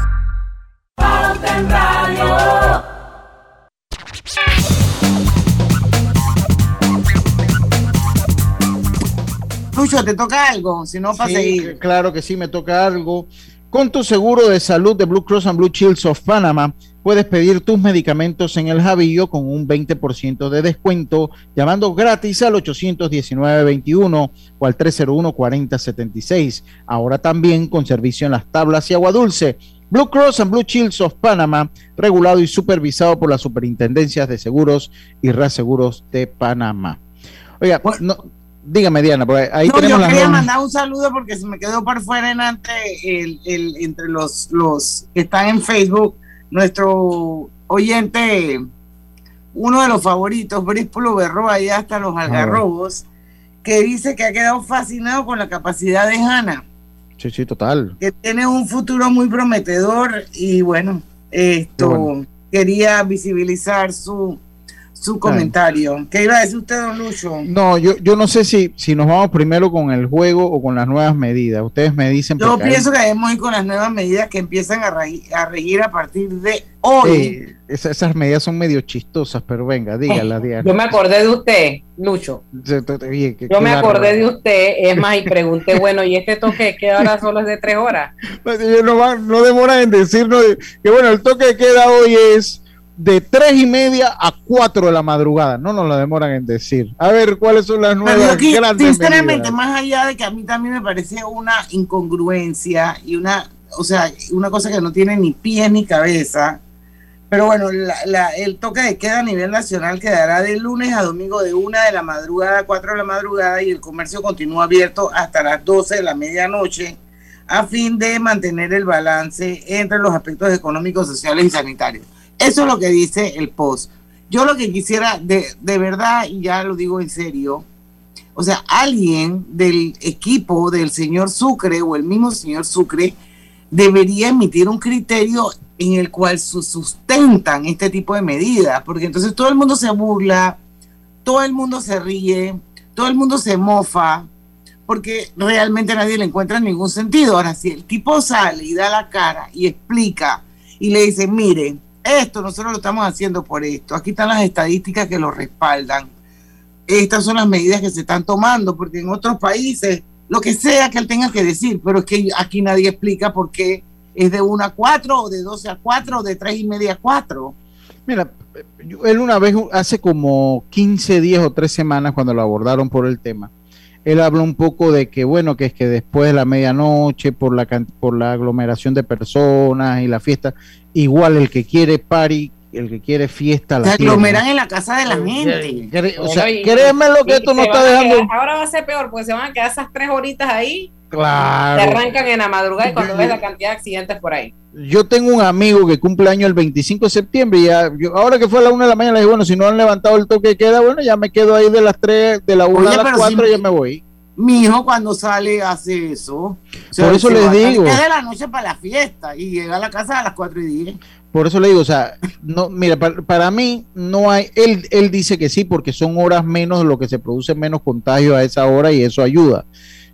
Lucho, ¿te toca algo? Si no, para seguir. Claro que sí, me toca algo. Con tu seguro de salud de Blue Cross and Blue Shields of Panama, puedes pedir tus medicamentos en el Javillo con un 20% de descuento, llamando gratis al 819-21 o al 301-4076. Ahora también con servicio en las tablas y agua dulce. Blue Cross and Blue Shields of Panama, regulado y supervisado por las superintendencias de seguros y reaseguros de Panamá. Oiga, no, dígame Diana, porque ahí no, yo quería mandar un saludo porque se me quedó por fuera en el, el, entre los, los que están en Facebook, nuestro oyente, uno de los favoritos, Bríspulo Berro, allá hasta los algarrobos, que dice que ha quedado fascinado con la capacidad de Hanna. Sí, sí, total. Que tiene un futuro muy prometedor y bueno, esto quería visibilizar su, su comentario. ¿Qué iba a decir usted, don Lucho? No, yo, yo no sé si, si nos vamos primero con el juego o con las nuevas medidas. Ustedes me dicen. Yo pienso que debemos ir con las nuevas medidas que empiezan a, a regir a partir de hoy. esas, medidas son medio chistosas, pero venga, dígala, dígala. Yo me acordé de usted, Lucho. yo me acordé de usted, es más, y pregunté, bueno, ¿y este toque que ahora solo es de tres horas? No, no demora en decirnos que, bueno, el toque de queda hoy es de tres y media a cuatro de la madrugada. No nos lo demoran en decir. A ver, ¿cuáles son las nuevas aquí, grandes Sinceramente, más allá de que a mí también me parece una incongruencia y una, o sea, una cosa que no tiene ni pies ni cabeza. Pero bueno, el toque de queda a nivel nacional quedará de lunes a domingo de una de la madrugada a cuatro de la madrugada y el comercio continúa abierto hasta las doce de la medianoche a fin de mantener el balance entre los aspectos económicos, sociales y sanitarios. Eso es lo que dice el post. Yo lo que quisiera, de, de verdad, y ya lo digo en serio, o sea, alguien del equipo del señor Sucre o el mismo señor Sucre debería emitir un criterio en el cual sustentan este tipo de medidas, porque entonces todo el mundo se burla, todo el mundo se ríe, todo el mundo se mofa, porque realmente nadie le encuentra ningún sentido. Ahora, si el tipo sale y da la cara y explica y le dice, mire, esto nosotros lo estamos haciendo por esto. Aquí están las estadísticas que lo respaldan. Estas son las medidas que se están tomando, porque en otros países, lo que sea que él tenga que decir, pero es que aquí nadie explica por qué es de 1 a 4, o de 12 a 4, o de 3 y media a 4. Mira, él una vez, hace como 15 días o 3 semanas, cuando lo abordaron por el tema, él habló un poco de que, bueno, que es que después de la medianoche, por la, por la aglomeración de personas y la fiesta, igual el que quiere party, el que quiere fiesta, la Se aglomeran en la casa de la gente. O sea, créeme lo que esto no está dejando. ahora va a ser peor, porque se van a quedar esas tres horitas ahí. Claro. Se arrancan en la madrugada y cuando ves la cantidad de accidentes por ahí. Yo tengo un amigo que cumple año el 25 de septiembre y ya, ahora que fue a la una de la mañana le dije, bueno, si no han levantado el toque de queda, bueno, ya me quedo ahí de las 3, de la 1 a las 4 y ya me voy. Mi hijo cuando sale hace eso. Por eso les digo. Es de la noche para la fiesta y llega a la casa a las 4 y 10. Por eso le digo, o sea, no, mira, para, mí no hay, él, él dice que sí, porque son horas menos lo que se produce menos contagio a esa hora y eso ayuda.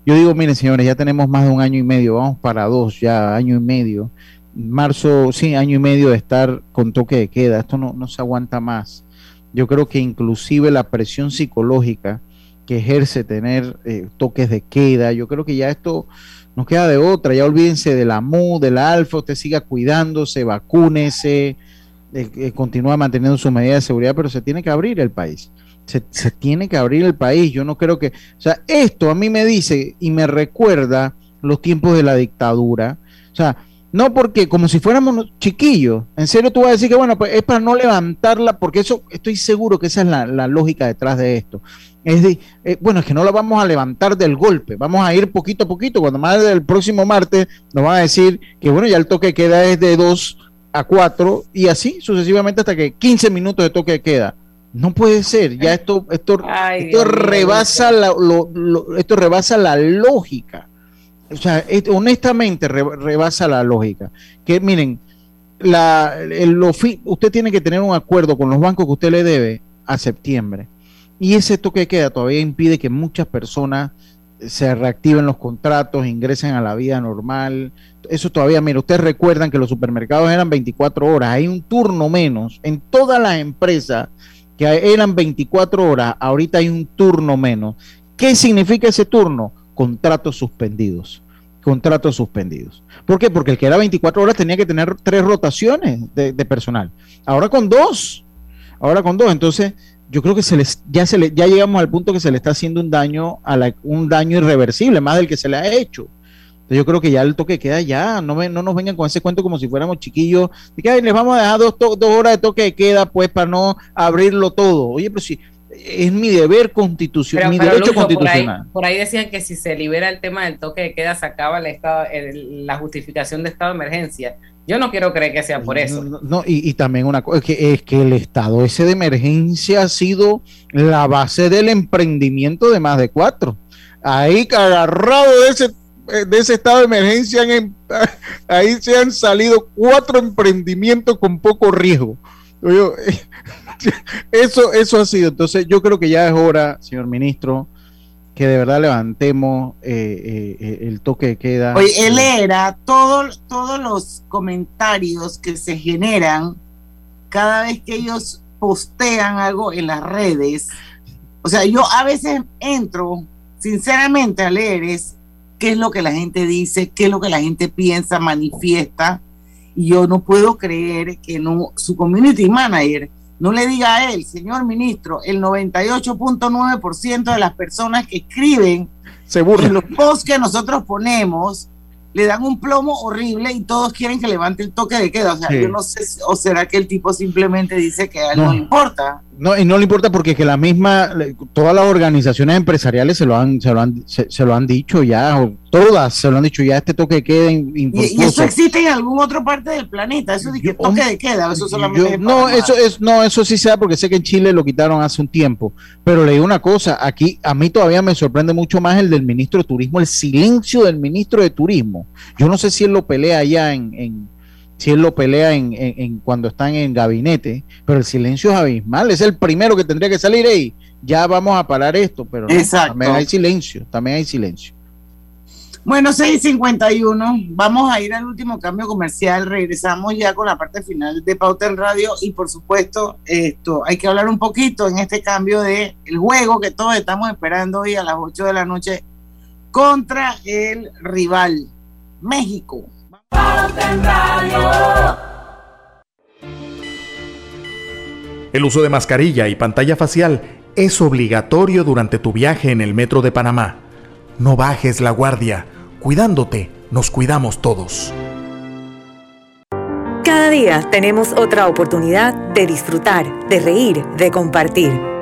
Yo digo, miren señores, ya tenemos más de un año y medio, vamos para dos, ya año y medio marzo, sí, año y medio de estar con toque de queda. Esto no, no se aguanta más. Yo creo que inclusive la presión psicológica que ejerce tener eh, toques de queda, yo creo que ya esto nos queda de otra. Ya olvídense de la MU, de la alfa, usted siga cuidándose, vacúnese, eh, eh, continúa manteniendo su medida de seguridad, pero se tiene que abrir el país. Se, se, tiene que abrir el país. Yo no creo que, o sea, esto a mí me dice y me recuerda los tiempos de la dictadura. O sea, no porque como si fuéramos chiquillos. En serio tú vas a decir que bueno, pues es para no levantarla, porque eso estoy seguro que esa es la, lógica detrás de esto. Es de, eh, bueno, es que no la vamos a levantar del golpe, vamos a ir poquito a poquito. Cuando más del próximo martes nos van a decir que bueno, ya el toque queda es de 2 a 4 y así sucesivamente hasta que 15 minutos de toque queda. No puede ser, ya esto, esto, esto rebasa la, esto rebasa la lógica o sea, honestamente rebasa la lógica. Que miren, usted tiene que tener un acuerdo con los bancos que usted le debe a septiembre. Y ese toque queda todavía impide que muchas personas se reactiven los contratos, ingresen a la vida normal. Eso todavía, mire, ustedes recuerdan que los supermercados eran 24 horas, hay un turno menos en todas las empresas que eran 24 horas, ahorita hay un turno menos. ¿Qué significa ese turno? Contratos suspendidos contratos suspendidos. ¿Por qué? Porque el que era 24 horas tenía que tener tres rotaciones de, personal. Ahora con dos. Ahora con dos. Entonces, yo creo que se les, ya, se le, ya llegamos al punto que se le está haciendo un daño, a la, un daño irreversible, más del que se le ha hecho. Entonces yo creo que ya el toque queda ya, no, no nos vengan con ese cuento como si fuéramos chiquillos, de que les vamos a dejar dos, dos horas de toque de queda pues para no abrirlo todo. Oye, pero si es mi deber constitucional, mi derecho constitucional. Por ahí, decían que si se libera el tema del toque de queda, se acaba el estado, la justificación de estado de emergencia. Yo no quiero creer que sea por eso. No, y, también una cosa, es que, es que el estado ese de emergencia ha sido la base del emprendimiento de más de cuatro. Ahí agarrado de ese, de ese estado de emergencia, em, ahí se han salido cuatro emprendimientos con poco riesgo. eso, eso ha sido. Entonces, yo creo que ya es hora, señor ministro, que de verdad levantemos eh, eh, el toque de queda. Oye, él era todos los comentarios que se generan cada vez que ellos postean algo en las redes. O sea, yo a veces entro sinceramente a leer es qué es lo que la gente dice, qué es lo que la gente piensa, manifiesta. Y yo no puedo creer que no, su community manager no le diga a él, señor ministro, el 98.9% de las personas que escriben Se en los posts que nosotros ponemos le dan un plomo horrible y todos quieren que levante el toque de queda. O sea, yo no sé, o será que el tipo simplemente dice que a él no, le importa. No, y no le importa porque que la misma, todas las organizaciones empresariales se lo han, se lo han, se, lo han dicho ya, todas se lo han dicho ya, este toque de queda. ¿Y, eso existe en alguna otra parte del planeta, eso de que toque de queda, eso solamente No, eso es, no, eso sí sea porque sé que en Chile lo quitaron hace un tiempo, pero le digo una cosa, aquí a mí todavía me sorprende mucho más el del ministro de Turismo, el silencio del ministro de Turismo. Yo no sé si él lo pelea allá en si él lo pelea en, cuando están en gabinete, pero el silencio es abismal, es el primero que tendría que salir ahí, ya vamos a parar esto, pero también hay silencio, también hay silencio. Bueno, 6.51, vamos a ir al último cambio comercial, regresamos ya con la parte final de Pauta en Radio y por supuesto esto, hay que hablar un poquito en este cambio de el juego que todos estamos esperando hoy a las 8 de la noche contra el rival México. El uso de mascarilla y pantalla facial es obligatorio durante tu viaje en el metro de Panamá. No bajes la guardia. Cuidándote, nos cuidamos todos. Cada día tenemos otra oportunidad de disfrutar, de reír, de compartir.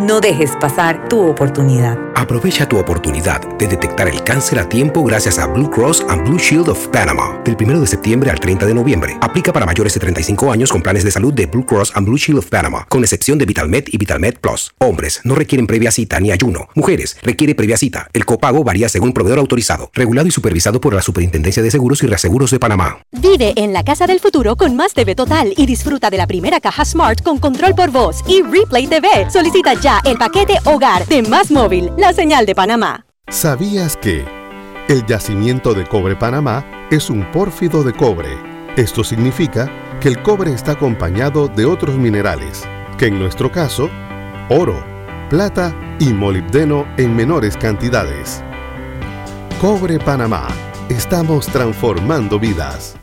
No dejes pasar tu oportunidad. Aprovecha tu oportunidad de detectar el cáncer a tiempo gracias a Blue Cross and Blue Shield of Panama. Del 1 de septiembre al 30 de noviembre. Aplica para mayores de 35 años con planes de salud de Blue Cross and Blue Shield of Panama, con excepción de VitalMed y VitalMed Plus. Hombres no requieren previa cita ni ayuno. Mujeres requiere previa cita. El copago varía según proveedor autorizado, regulado y supervisado por la Superintendencia de Seguros y Reaseguros de Panamá. Vive en la casa del futuro con más TV total y disfruta de la primera caja Smart con control por voz y Replay TV. Solicita ya el paquete Hogar de Más Móvil, la señal de Panamá. ¿Sabías que el yacimiento de cobre Panamá es un pórfido de cobre? Esto significa que el cobre está acompañado de otros minerales, que en nuestro caso, oro, plata y molibdeno en menores cantidades. Cobre Panamá. Estamos transformando vidas.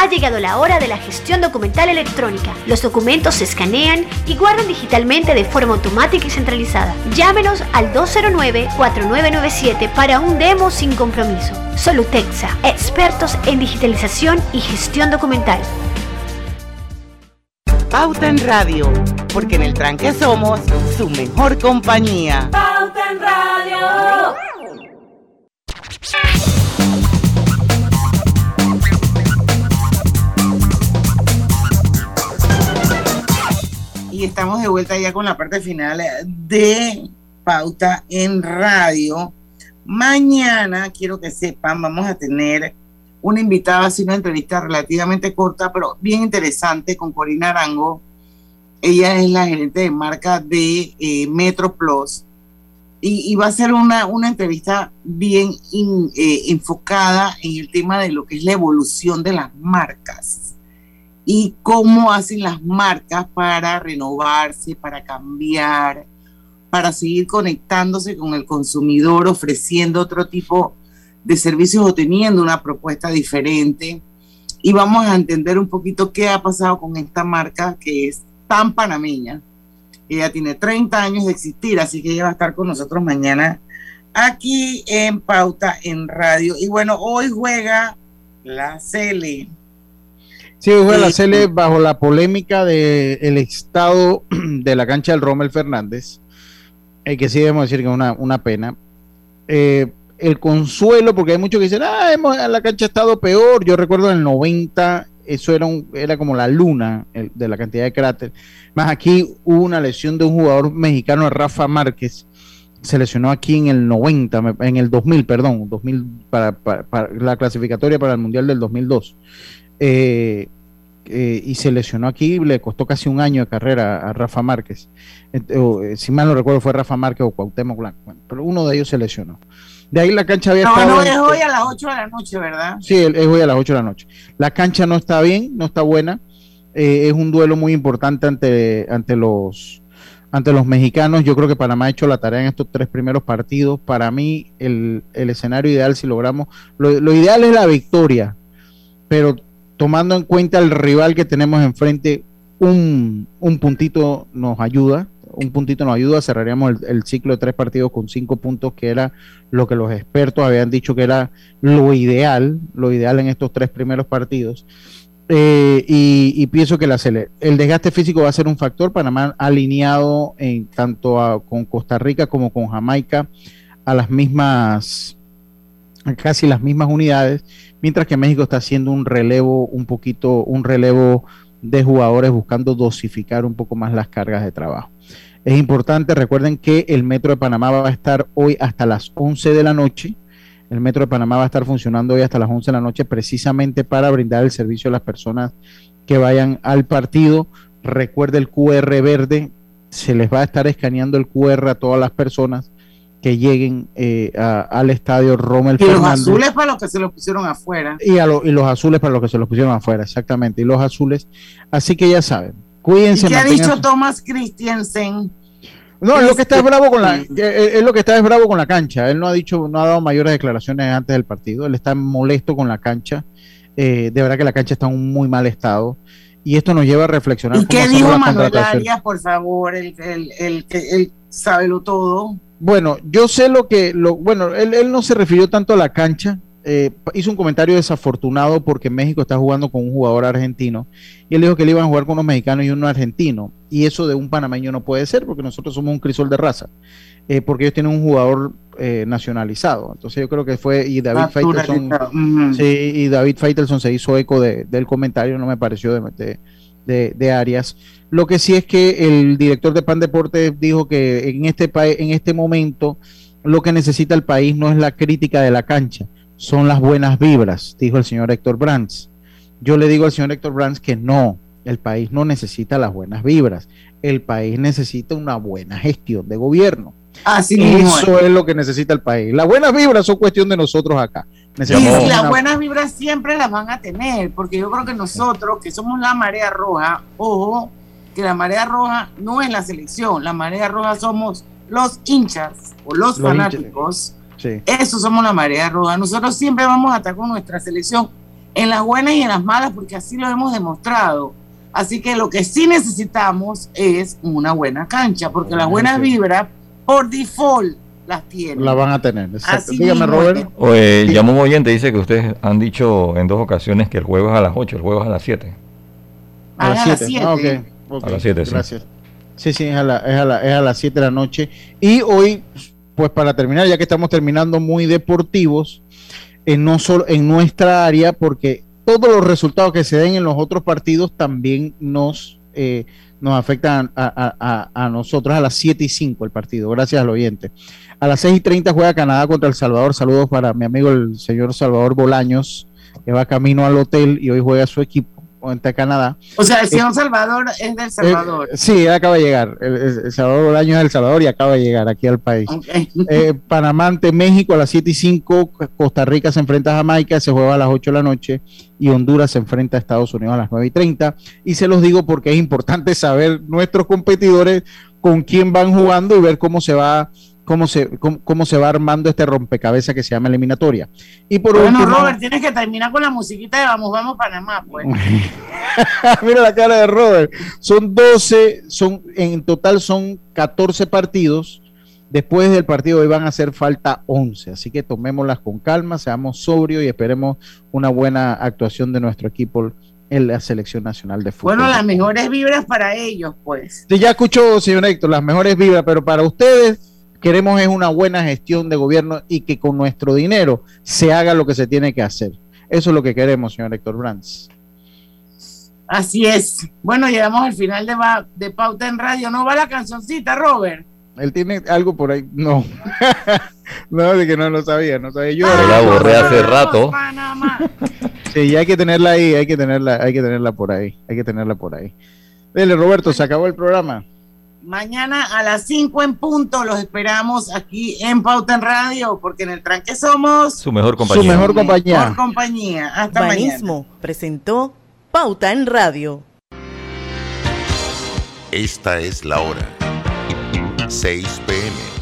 Ha llegado la hora de la gestión documental electrónica. Los documentos se escanean y guardan digitalmente de forma automática y centralizada. Llámenos al 209-4997 para un demo sin compromiso. Solutexa, expertos en digitalización y gestión documental. Pauta en Radio, porque en el tranque somos su mejor compañía. Pauta en Radio. Y estamos de vuelta ya con la parte final de Pauta en Radio. Mañana, quiero que sepan, vamos a tener una invitada, así una entrevista relativamente corta, pero bien interesante con Corina Arango. Ella es la gerente de marca de eh, Metro Plus y, va a ser una, una entrevista bien eh, enfocada en el tema de lo que es la evolución de las marcas y cómo hacen las marcas para renovarse, para cambiar, para seguir conectándose con el consumidor, ofreciendo otro tipo de servicios o teniendo una propuesta diferente. Y vamos a entender un poquito qué ha pasado con esta marca que es tan panameña. Ella tiene 30 años de existir, así que ella va a estar con nosotros mañana aquí en Pauta en Radio. Y bueno, hoy juega la Cele. Sí, juega la Cele bajo la polémica del estado de la cancha del Rommel Fernández, eh, que sí debemos decir que es una, una pena. Eh, el consuelo, porque hay muchos que dicen, ah, hemos, la cancha ha estado peor. Yo recuerdo en el 90, eso era, un, era como la luna de la cantidad de cráter. Más aquí hubo una lesión de un jugador mexicano, Rafa Márquez, se lesionó aquí en el 90, en el 2000, perdón, 2000 para, la clasificatoria para el Mundial del 2002. Eh, eh, y se lesionó aquí, le costó casi un año de carrera a Rafa Márquez. Eh, si mal no recuerdo fue Rafa Márquez o Cuauhtémoc Blanco, pero uno de ellos se lesionó. De ahí la cancha había no, estado. No, es hoy a las 8 de la noche, ¿verdad? Sí, es hoy a las 8 de la noche. La cancha no está bien, no está buena. Eh, es un duelo muy importante ante, ante, los, ante los mexicanos. Yo creo que Panamá ha hecho la tarea en estos tres primeros partidos. Para mí, el, escenario ideal, si logramos. Lo, ideal es la victoria, pero tomando en cuenta el rival que tenemos enfrente, un, un puntito nos ayuda un puntito nos ayuda, cerraríamos el, ciclo de tres partidos con cinco puntos, que era lo que los expertos habían dicho que era lo ideal, lo ideal en estos tres primeros partidos. Eh, y, pienso que la el desgaste físico va a ser un factor. Panamá alineado en tanto con Costa Rica como con Jamaica a las mismas, casi las mismas unidades, mientras que México está haciendo un relevo, un poquito, un relevo de jugadores buscando dosificar un poco más las cargas de trabajo. Es importante, recuerden que el Metro de Panamá va a estar hoy hasta las 11 de la noche. El Metro de Panamá va a estar funcionando hoy hasta las 11 de la noche precisamente para brindar el servicio a las personas que vayan al partido. Recuerde el QR verde, se les va a estar escaneando el QR a todas las personas que lleguen eh, al estadio Rommel y los azules para los que se los pusieron afuera. Y, a y los azules para los que se los pusieron afuera, exactamente. Y los azules. Así que ya saben, cuídense. ¿Y qué ha dicho Thomas Christiansen? No, es lo que está es bravo con la, es lo que está es bravo con la cancha. Él no ha dicho, no ha dado mayores declaraciones antes del partido. Él está molesto con la cancha. Eh, de verdad que la cancha está en un muy mal estado. Y esto nos lleva a reflexionar. ¿Y qué dijo Manuel Arias, por favor? El, el, el, el, sabe lo todo. Bueno, yo sé lo que, lo, bueno, él, él no se refirió tanto a la cancha, eh, hizo un comentario desafortunado porque México está jugando con un jugador argentino y él dijo que le iban a jugar con unos mexicanos y uno argentino y eso de un panameño no puede ser porque nosotros somos un crisol de raza eh, porque ellos tienen un jugador eh, nacionalizado. Entonces yo creo que fue y David Faitelson sí, y David Faitelson se hizo eco del comentario no me pareció de, de, de, Arias lo que sí es que el director de Pan Deportes dijo que en este en este momento lo que necesita el país no es la crítica de la cancha son las buenas vibras, dijo el señor Héctor Brands. Yo le digo al señor Héctor Brands que no, el país no necesita las buenas vibras, el país necesita una buena gestión de gobierno. Así Eso es lo que necesita el país. Las buenas vibras son cuestión de nosotros acá. Y las buenas vibras siempre las van a tener, porque yo creo que nosotros, que somos la marea roja, ojo, que la marea roja no es la selección, la marea roja somos los hinchas o los, fanáticos. Eso somos la marea roja. Nosotros siempre vamos a estar con nuestra selección en las buenas y en las malas porque así lo hemos demostrado. Así que lo que sí necesitamos es una buena cancha porque las buenas vibras por default las tienen. La van a tener. Dígame, Robert. Llamó un oyente, dice que ustedes han dicho en dos ocasiones que el juego es a las 8, el juego es a las 7. A, las 7. Ah, a las 7, sí. Gracias. Sí, sí, es a, la, es, a la, es a las 7 de la noche. Y hoy pues para terminar, ya que estamos terminando muy deportivos, en, no solo, en nuestra área, porque todos los resultados que se den en los otros partidos también nos, eh, nos afectan a, nosotros a las 7 y 5 el partido, gracias al oyente. A las 6 y 30 juega Canadá contra El Salvador. Saludos para mi amigo el señor Salvador Bolaños, que va camino al hotel y hoy juega su equipo ante Canadá. O sea, el señor Salvador es del Salvador. sí, acaba de llegar. El, Salvador año es del Salvador y acaba de llegar aquí al país. Panamá ante México a las 7 y 5. Costa Rica se enfrenta a Jamaica, se juega a las 8 de la noche. Y Honduras se enfrenta a Estados Unidos a las 9 y 30. Y se los digo porque es importante saber nuestros competidores con quién van jugando y ver cómo se va cómo se, cómo, se va armando este rompecabezas que se llama eliminatoria. Y por bueno, Robert, tienes que terminar con la musiquita de Vamos, Vamos Panamá, pues. Mira la cara de Robert. Son 12, son, en total son 14 partidos. Después del partido hoy van a hacer falta 11, así que tomémoslas con calma, seamos sobrios y esperemos una buena actuación de nuestro equipo en la selección nacional de fútbol. Bueno, las mejores vibras para ellos, pues. Sí, ya escuchó, señor Héctor, las mejores vibras, pero para ustedes queremos es una buena gestión de gobierno y que con nuestro dinero se haga lo que se tiene que hacer. Eso es lo que queremos, señor Héctor Brands. Así es. Bueno, llegamos al final de, de Pauta en Radio. ¿No va la cancioncita, Robert? Él tiene algo por ahí. No. no, de que no lo sabía. No sabía. Yo la borré hace rato. sí, hay que tenerla ahí. Hay que tenerla, hay que tenerla por ahí. Hay que tenerla por ahí. Dele, Roberto, se acabó el programa. Mañana a las 5 en punto los esperamos aquí en Pauta en Radio, porque en el tranque somos su mejor compañía. Su mejor compañía. Mejor compañía. Hasta mañana. presentó Pauta en Radio. Esta es la hora. 6 pm